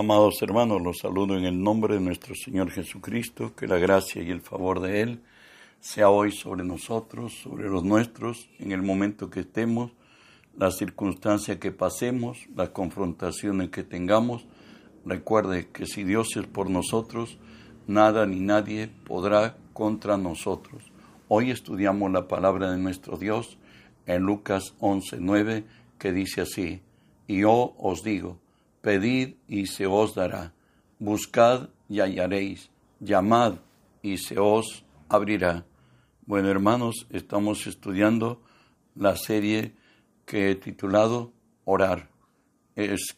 Amados hermanos, los saludo en el nombre de nuestro Señor Jesucristo, que la gracia y el favor de Él sea hoy sobre nosotros, sobre los nuestros, en el momento que estemos, la circunstancia que pasemos, las confrontaciones que tengamos. Recuerde que si Dios es por nosotros, nada ni nadie podrá contra nosotros. Hoy estudiamos la palabra de nuestro Dios en Lucas 11:9, que dice así, y yo os digo, Pedid y se os dará. Buscad y hallaréis. Llamad y se os abrirá. Bueno, hermanos, estamos estudiando la serie que he titulado Orar.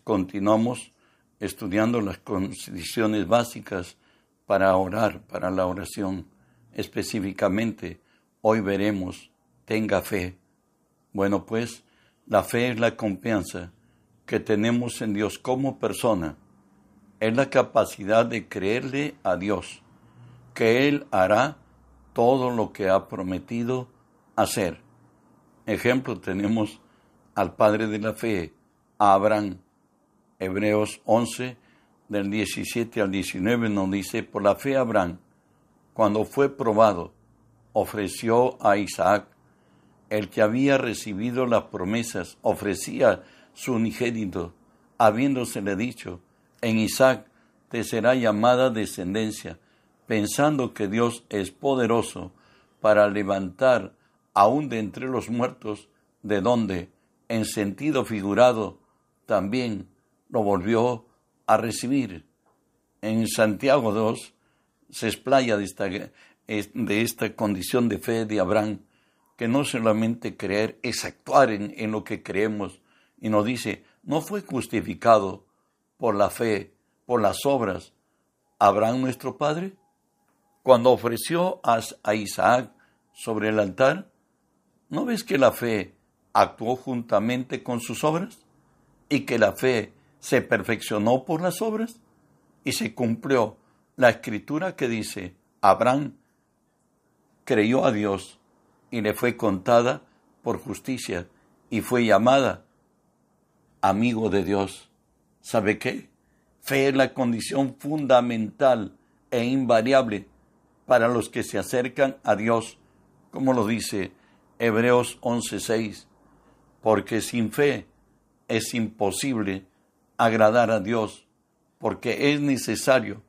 Continuamos estudiando las condiciones básicas para orar, para la oración. Específicamente, hoy veremos, tenga fe. Bueno, pues, la fe es la confianza que tenemos en Dios como persona es la capacidad de creerle a Dios, que Él hará todo lo que ha prometido hacer. Ejemplo, tenemos al Padre de la Fe, Abraham. Hebreos 11, del 17 al 19 nos dice, por la fe Abraham, cuando fue probado, ofreció a Isaac, el que había recibido las promesas, ofrecía su unigénito, habiéndosele dicho, en Isaac te será llamada descendencia, pensando que Dios es poderoso para levantar aún de entre los muertos, de donde, en sentido figurado, también lo volvió a recibir. En Santiago 2 se explaya de esta, de esta condición de fe de Abraham, que no solamente creer es actuar en, en lo que creemos, y nos dice, no fue justificado por la fe, por las obras, Abraham nuestro Padre, cuando ofreció a Isaac sobre el altar, ¿no ves que la fe actuó juntamente con sus obras? Y que la fe se perfeccionó por las obras y se cumplió la escritura que dice, Abraham creyó a Dios y le fue contada por justicia y fue llamada amigo de Dios. ¿Sabe qué? Fe es la condición fundamental e invariable para los que se acercan a Dios, como lo dice Hebreos 11:6, porque sin fe es imposible agradar a Dios, porque es necesario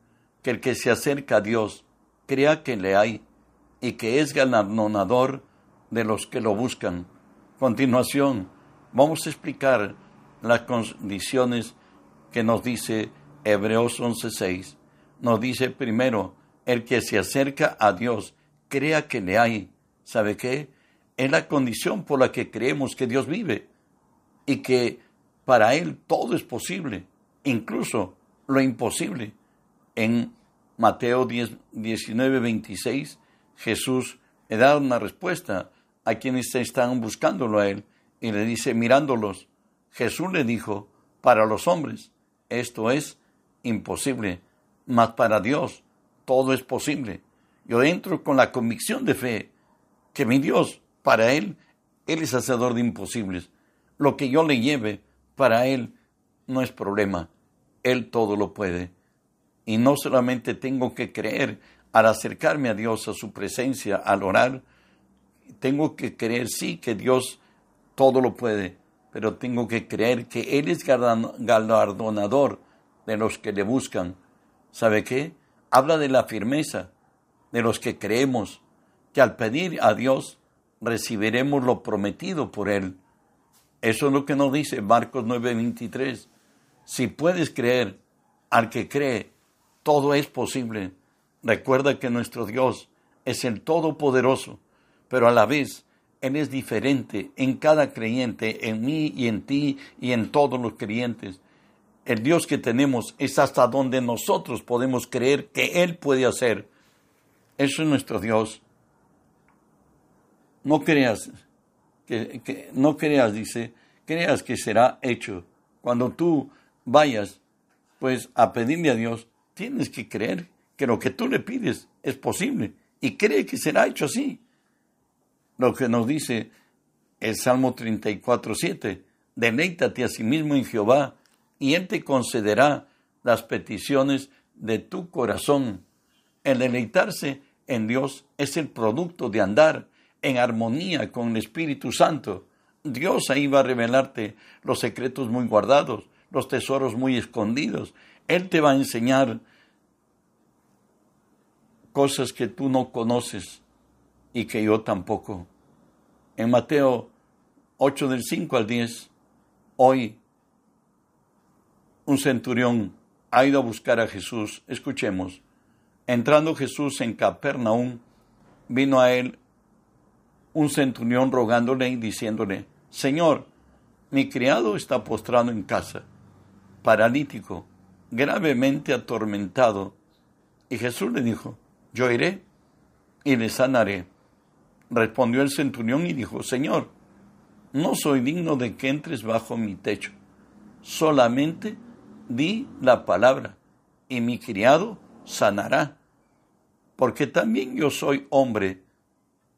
que el que se acerca a Dios crea que le hay y que es galardonador de los que lo buscan. Continuación, vamos a explicar las condiciones que nos dice Hebreos 11:6. Nos dice primero, el que se acerca a Dios, crea que le hay. ¿Sabe qué? Es la condición por la que creemos que Dios vive y que para Él todo es posible, incluso lo imposible. En Mateo 10, 19, 26, Jesús le da una respuesta a quienes están buscándolo a Él y le dice, mirándolos, Jesús le dijo, para los hombres esto es imposible, mas para Dios todo es posible. Yo entro con la convicción de fe que mi Dios, para Él, Él es hacedor de imposibles. Lo que yo le lleve, para Él no es problema. Él todo lo puede. Y no solamente tengo que creer al acercarme a Dios, a su presencia, al orar, tengo que creer sí que Dios todo lo puede, pero tengo que creer que Él es galardonador de los que le buscan. ¿Sabe qué? Habla de la firmeza de los que creemos que al pedir a Dios recibiremos lo prometido por Él. Eso es lo que nos dice Marcos 9:23. Si puedes creer al que cree, todo es posible. Recuerda que nuestro Dios es el Todopoderoso, pero a la vez él es diferente en cada creyente, en mí y en ti y en todos los creyentes. El Dios que tenemos es hasta donde nosotros podemos creer que Él puede hacer. Eso es nuestro Dios. No creas, que, no creas, dice, creas que será hecho. Cuando tú vayas, pues, a pedirle a Dios, tienes que creer que lo que tú le pides es posible y cree que será hecho así lo que nos dice el Salmo 34, 7. Deleítate a sí mismo en Jehová, y Él te concederá las peticiones de tu corazón. El deleitarse en Dios es el producto de andar en armonía con el Espíritu Santo. Dios ahí va a revelarte los secretos muy guardados, los tesoros muy escondidos. Él te va a enseñar cosas que tú no conoces y que yo tampoco. En Mateo 8 del 5 al 10, hoy un centurión ha ido a buscar a Jesús. Escuchemos. Entrando Jesús en Capernaum, vino a él un centurión rogándole y diciéndole, Señor, mi criado está postrado en casa, paralítico, gravemente atormentado. Y Jesús le dijo, yo iré y le sanaré. Respondió el centurión y dijo, Señor, no soy digno de que entres bajo mi techo, solamente di la palabra y mi criado sanará, porque también yo soy hombre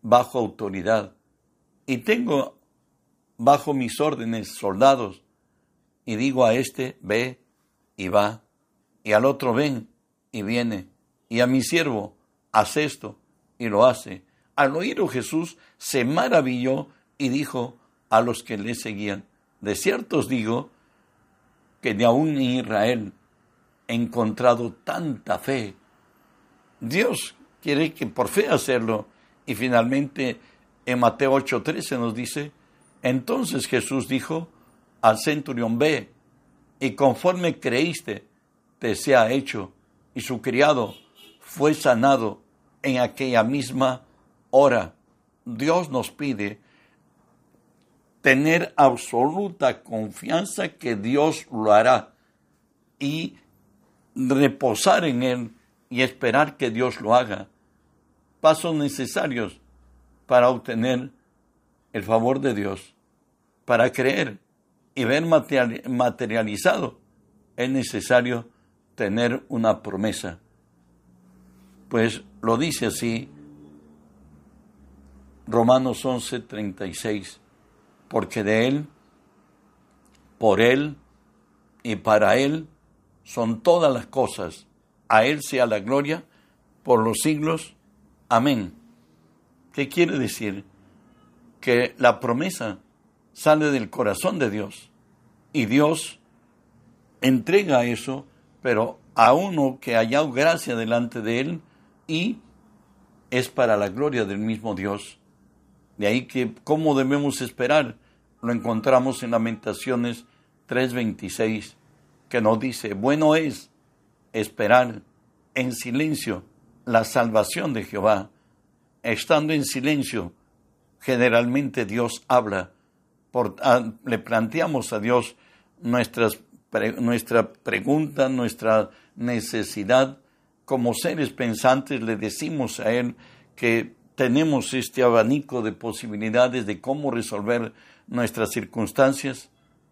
bajo autoridad y tengo bajo mis órdenes soldados. Y digo a este ve y va. Y al otro ven y viene. Y a mi siervo haz esto y lo hace. Al oírlo Jesús se maravilló y dijo a los que le seguían, de cierto os digo que ni aún en Israel he encontrado tanta fe. Dios quiere que por fe hacerlo. Y finalmente en Mateo 8:13 nos dice, entonces Jesús dijo al centurión, ve, y conforme creíste, te sea hecho. Y su criado fue sanado en aquella misma hora. Dios nos pide tener absoluta confianza que Dios lo hará y reposar en Él y esperar que Dios lo haga. Pasos necesarios para obtener el favor de Dios, para creer y ver materializado, es necesario tener una promesa. Pues lo dice así Romanos 11, 36, porque de Él, por Él y para Él son todas las cosas. A Él sea la gloria por los siglos. Amén. ¿Qué quiere decir? Que la promesa sale del corazón de Dios y Dios entrega eso, pero a uno que haya gracia delante de Él, y es para la gloria del mismo Dios. De ahí que, ¿cómo debemos esperar? Lo encontramos en Lamentaciones 3:26, que nos dice, bueno es esperar en silencio la salvación de Jehová. Estando en silencio, generalmente Dios habla. Ah, le planteamos a Dios nuestras, nuestra pregunta, nuestra necesidad, como seres pensantes le decimos a Él que tenemos este abanico de posibilidades de cómo resolver nuestras circunstancias,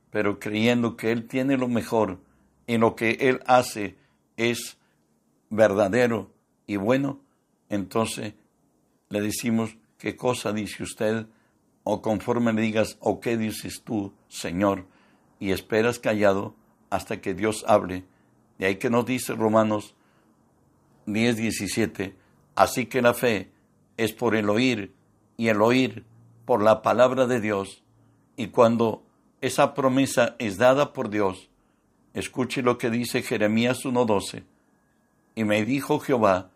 pero creyendo que Él tiene lo mejor y lo que Él hace es verdadero y bueno, entonces le decimos, ¿qué cosa dice usted? O conforme le digas, ¿o qué dices tú, Señor? Y esperas callado hasta que Dios hable. De ahí que nos dice Romanos 10, 17. Así que la fe es por el oír y el oír por la palabra de Dios. Y cuando esa promesa es dada por Dios, escuche lo que dice Jeremías 1.12. Y me dijo Jehová,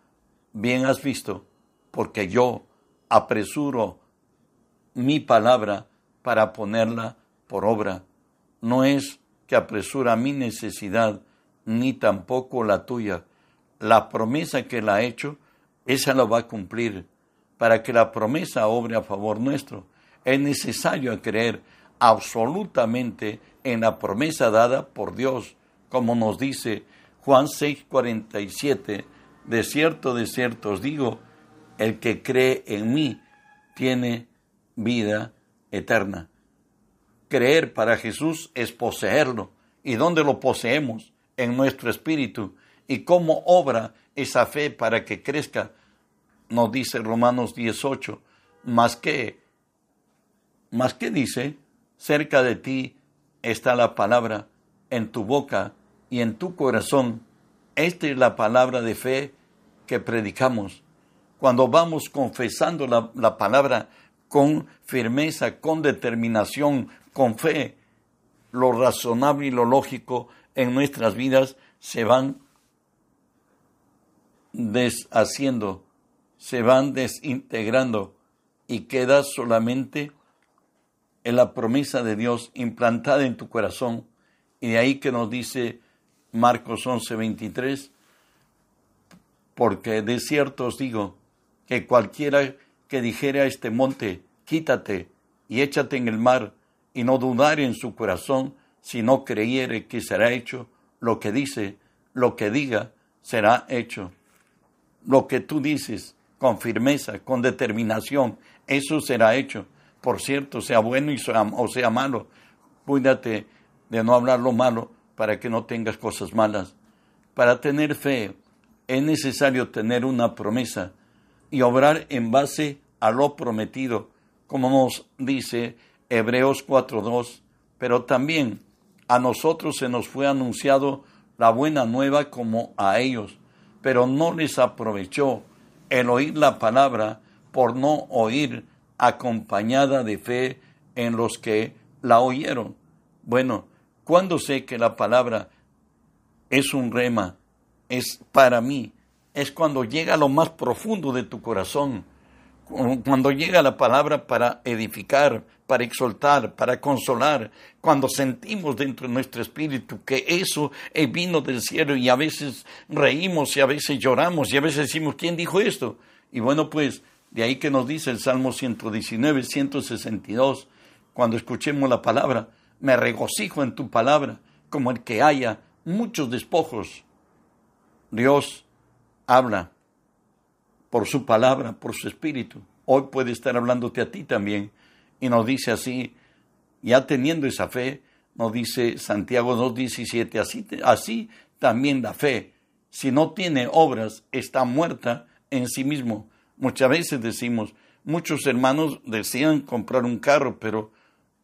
bien has visto, porque yo apresuro mi palabra para ponerla por obra. No es que apresura mi necesidad, ni tampoco la tuya, la promesa que él ha hecho, esa la va a cumplir. Para que la promesa obre a favor nuestro, es necesario creer absolutamente en la promesa dada por Dios, como nos dice Juan 6:47, de cierto, de cierto os digo, el que cree en mí tiene vida eterna. Creer para Jesús es poseerlo. ¿Y dónde lo poseemos? En nuestro espíritu y cómo obra esa fe para que crezca. Nos dice Romanos 18, más que, más que dice, cerca de ti está la palabra, en tu boca y en tu corazón. Esta es la palabra de fe que predicamos. Cuando vamos confesando la, la palabra con firmeza, con determinación, con fe, lo razonable y lo lógico en nuestras vidas se van deshaciendo, se van desintegrando y queda solamente en la promesa de Dios implantada en tu corazón. Y de ahí que nos dice Marcos 11:23, porque de cierto os digo que cualquiera que dijere a este monte, quítate y échate en el mar, y no dudare en su corazón, si no creyere que será hecho lo que dice, lo que diga, será hecho. Lo que tú dices con firmeza, con determinación, eso será hecho. Por cierto, sea bueno o sea malo, cuídate de no hablar lo malo para que no tengas cosas malas. Para tener fe es necesario tener una promesa y obrar en base a lo prometido, como nos dice Hebreos 4.2, pero también a nosotros se nos fue anunciado la buena nueva como a ellos, pero no les aprovechó el oír la palabra por no oír acompañada de fe en los que la oyeron. Bueno, cuando sé que la palabra es un rema, es para mí, es cuando llega a lo más profundo de tu corazón, cuando llega la palabra para edificar, para exaltar, para consolar, cuando sentimos dentro de nuestro espíritu que eso vino del cielo y a veces reímos y a veces lloramos y a veces decimos, ¿quién dijo esto? Y bueno, pues de ahí que nos dice el Salmo 119, 162, cuando escuchemos la palabra, me regocijo en tu palabra, como el que haya muchos despojos. Dios habla por su palabra, por su espíritu. Hoy puede estar hablándote a ti también. Y nos dice así, ya teniendo esa fe, nos dice Santiago 2.17, así, también la fe, si no tiene obras, está muerta en sí mismo. Muchas veces decimos, muchos hermanos desean comprar un carro, pero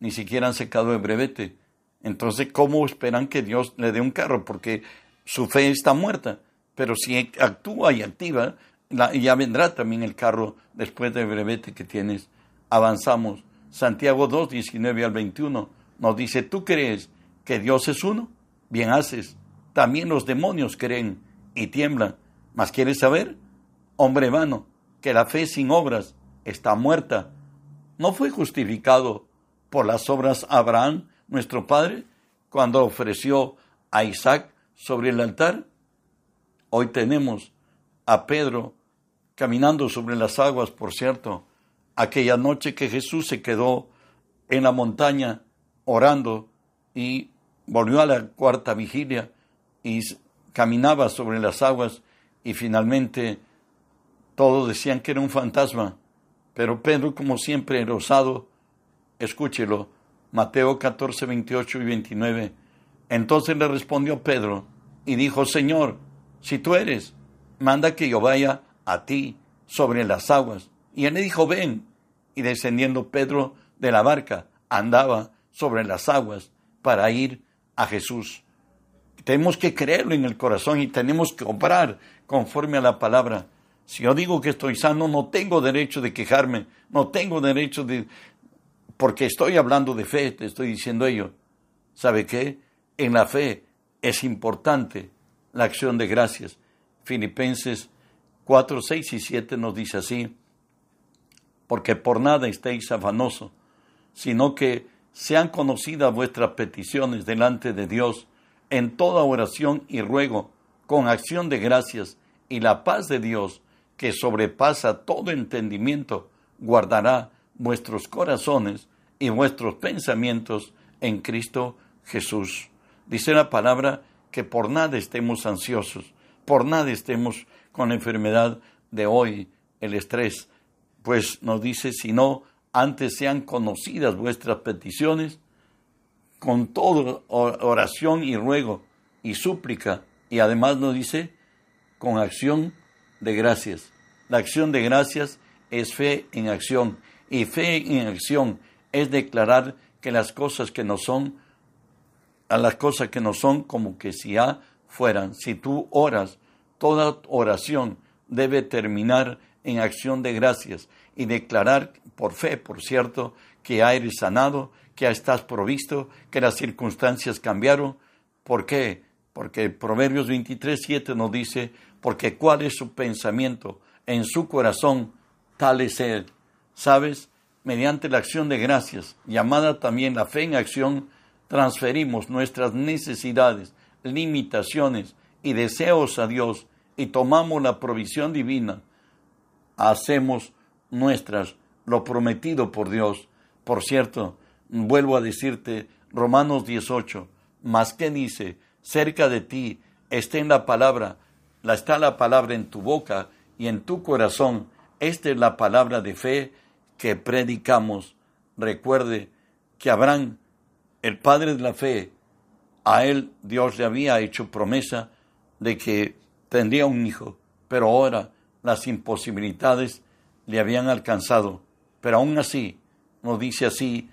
ni siquiera han secado el brevete. Entonces, ¿cómo esperan que Dios le dé un carro? Porque su fe está muerta. Pero si actúa y activa, ya vendrá también el carro después del brevete que tienes. Avanzamos. Santiago 2, 19 al 21 nos dice, ¿tú crees que Dios es uno? Bien haces. También los demonios creen y tiemblan. ¿Mas quieres saber? Hombre vano, que la fe sin obras está muerta. ¿No fue justificado por las obras Abraham, nuestro padre, cuando ofreció a Isaac sobre el altar? Hoy tenemos a Pedro caminando sobre las aguas, por cierto, aquella noche que Jesús se quedó en la montaña orando y volvió a la cuarta vigilia y caminaba sobre las aguas y finalmente todos decían que era un fantasma, pero Pedro, como siempre, era osado, escúchelo, Mateo 14, 28 y 29. Entonces le respondió Pedro y dijo, Señor, si tú eres, manda que yo vaya a ti sobre las aguas. Y él le dijo, ven. Y descendiendo Pedro de la barca, andaba sobre las aguas para ir a Jesús. Tenemos que creerlo en el corazón y tenemos que obrar conforme a la palabra. Si yo digo que estoy sano, no tengo derecho de quejarme, no tengo derecho de... porque estoy hablando de fe, te estoy diciendo ello. ¿Sabe qué? En la fe es importante la acción de gracias. Filipenses 4, 6 y 7 nos dice así, porque por nada estéis afanosos, sino que sean conocidas vuestras peticiones delante de Dios en toda oración y ruego, con acción de gracias, y la paz de Dios, que sobrepasa todo entendimiento, guardará vuestros corazones y vuestros pensamientos en Cristo Jesús. Dice la palabra que por nada estemos ansiosos, por nada estemos con la enfermedad de hoy, el estrés, pues nos dice, si no, antes sean conocidas vuestras peticiones, con toda oración y ruego y súplica, y además nos dice, con acción de gracias. La acción de gracias es fe en acción, y fe en acción es declarar que las cosas que no son a las cosas que no son como que si ya fueran. Si tú oras, toda oración debe terminar en acción de gracias y declarar por fe, por cierto, que eres sanado, que ya estás provisto, que las circunstancias cambiaron. ¿Por qué? Porque Proverbios 23, 7 nos dice, porque cuál es su pensamiento en su corazón, tal es él. ¿Sabes? Mediante la acción de gracias, llamada también la fe en acción, transferimos nuestras necesidades, limitaciones y deseos a Dios y tomamos la provisión divina. Hacemos nuestras lo prometido por Dios. Por cierto, vuelvo a decirte, Romanos 18, más que dice, cerca de ti está en la palabra, la está la palabra en tu boca y en tu corazón. Esta es la palabra de fe que predicamos. Recuerde que Abraham, el padre de la fe, a él Dios le había hecho promesa de que tendría un hijo, pero ahora las imposibilidades le habían alcanzado. Pero aún así, nos dice así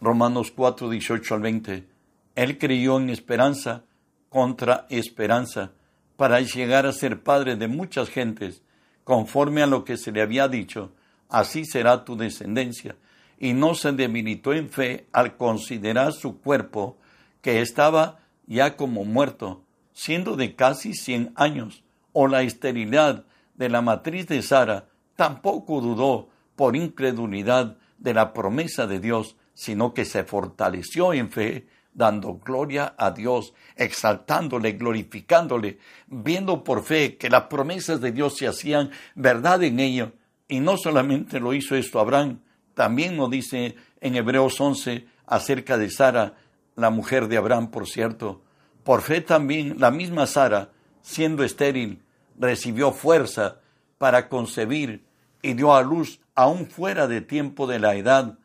Romanos 4, 18 al 20, él creyó en esperanza contra esperanza para llegar a ser padre de muchas gentes, conforme a lo que se le había dicho, así será tu descendencia. Y no se debilitó en fe al considerar su cuerpo, que estaba ya como muerto, siendo de casi cien años, o la esterilidad de la matriz de Sara, tampoco dudó por incredulidad de la promesa de Dios, sino que se fortaleció en fe, dando gloria a Dios, exaltándole, glorificándole, viendo por fe que las promesas de Dios se hacían verdad en ello. Y no solamente lo hizo esto Abraham, también nos dice en Hebreos 11 acerca de Sara, la mujer de Abraham, por cierto. Por fe también la misma Sara, siendo estéril, recibió fuerza para concebir y dio a luz aún fuera de tiempo de la edad,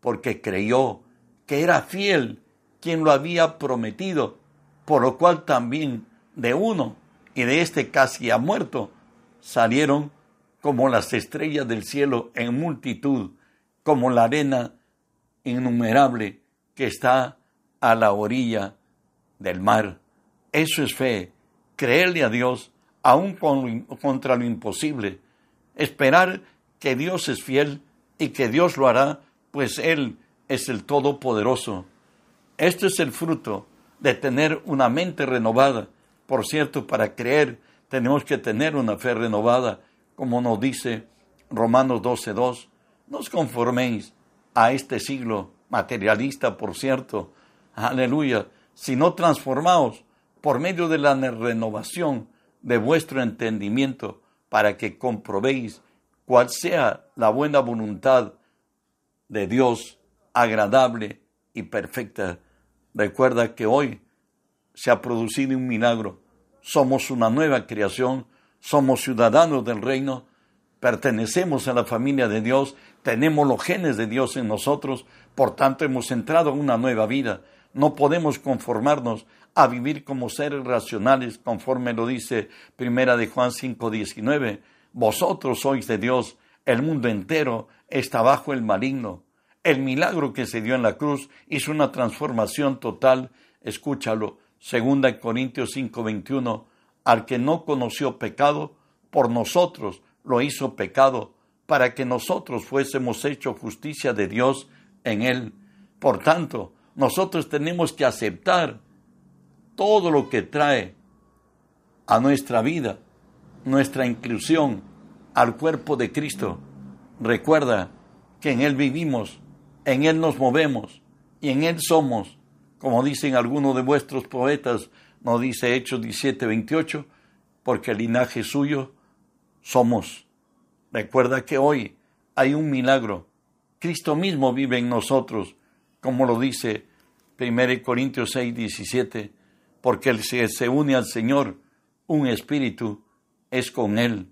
porque creyó que era fiel quien lo había prometido, por lo cual también de uno y de este casi ha muerto salieron como las estrellas del cielo en multitud, como la arena innumerable que está a la orilla del mar. Eso es fe, creerle a Dios aún contra lo imposible, esperar que Dios es fiel y que Dios lo hará, pues Él es el Todopoderoso. Esto es el fruto de tener una mente renovada. Por cierto, para creer tenemos que tener una fe renovada, como nos dice Romanos 12.2. No os conforméis a este siglo materialista, por cierto. Aleluya. Sino transformaos por medio de la renovación de vuestro entendimiento para que comprobéis cuál sea la buena voluntad de Dios, agradable y perfecta. Recuerda que hoy se ha producido un milagro. Somos una nueva creación, somos ciudadanos del reino, pertenecemos a la familia de Dios, tenemos los genes de Dios en nosotros, por tanto hemos entrado en una nueva vida. No podemos conformarnos a vivir como seres racionales, conforme lo dice Primera de Juan 5:19. Vosotros sois de Dios, el mundo entero está bajo el maligno. El milagro que se dio en la cruz hizo una transformación total. Escúchalo. Segunda Corintios 5:21. Al que no conoció pecado, por nosotros lo hizo pecado, para que nosotros fuésemos hecho justicia de Dios en él. Por tanto, nosotros tenemos que aceptar todo lo que trae a nuestra vida, nuestra inclusión al cuerpo de Cristo. Recuerda que en Él vivimos, en Él nos movemos y en Él somos, como dicen algunos de vuestros poetas, nos dice Hechos 17, 28, porque el linaje suyo somos. Recuerda que hoy hay un milagro. Cristo mismo vive en nosotros, como lo dice 1 Corintios 6, 17, porque el que se une al Señor, un espíritu, es con Él.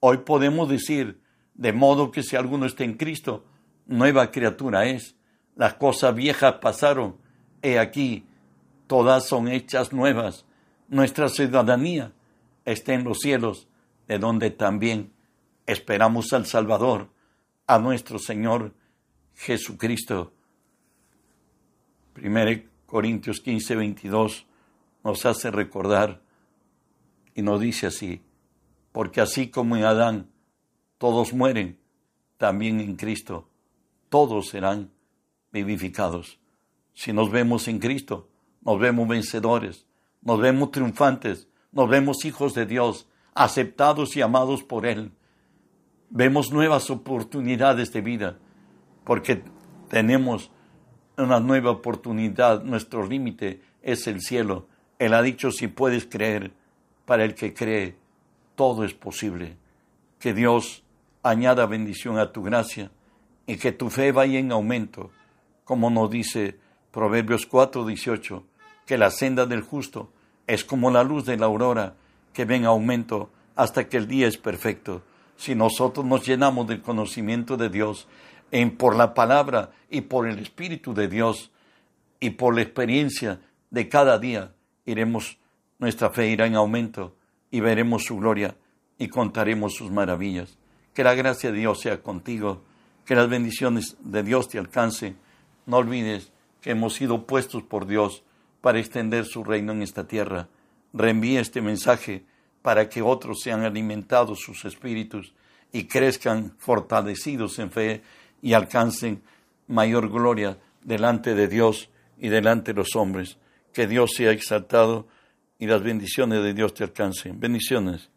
Hoy podemos decir, de modo que si alguno está en Cristo, nueva criatura es. Las cosas viejas pasaron, he aquí, todas son hechas nuevas. Nuestra ciudadanía está en los cielos, de donde también esperamos al Salvador, a nuestro Señor Jesucristo. 1 Corintios 15, 22 nos hace recordar y nos dice así, porque así como en Adán todos mueren, también en Cristo todos serán vivificados. Si nos vemos en Cristo, nos vemos vencedores, nos vemos triunfantes, nos vemos hijos de Dios, aceptados y amados por Él. Vemos nuevas oportunidades de vida, porque tenemos una nueva oportunidad. Nuestro límite es el cielo. Él ha dicho, si puedes creer, para el que cree, todo es posible. Que Dios añada bendición a tu gracia y que tu fe vaya en aumento, como nos dice Proverbios 4, 18, que la senda del justo es como la luz de la aurora, que ven aumento hasta que el día es perfecto. Si nosotros nos llenamos del conocimiento de Dios, en, por la palabra y por el Espíritu de Dios y por la experiencia de cada día, iremos, nuestra fe irá en aumento y veremos su gloria y contaremos sus maravillas. Que la gracia de Dios sea contigo, que las bendiciones de Dios te alcancen. No olvides que hemos sido puestos por Dios para extender su reino en esta tierra. Reenvíe este mensaje para que otros sean alimentados sus espíritus y crezcan fortalecidos en fe y alcancen mayor gloria delante de Dios y delante de los hombres. Que Dios sea exaltado y las bendiciones de Dios te alcancen. Bendiciones.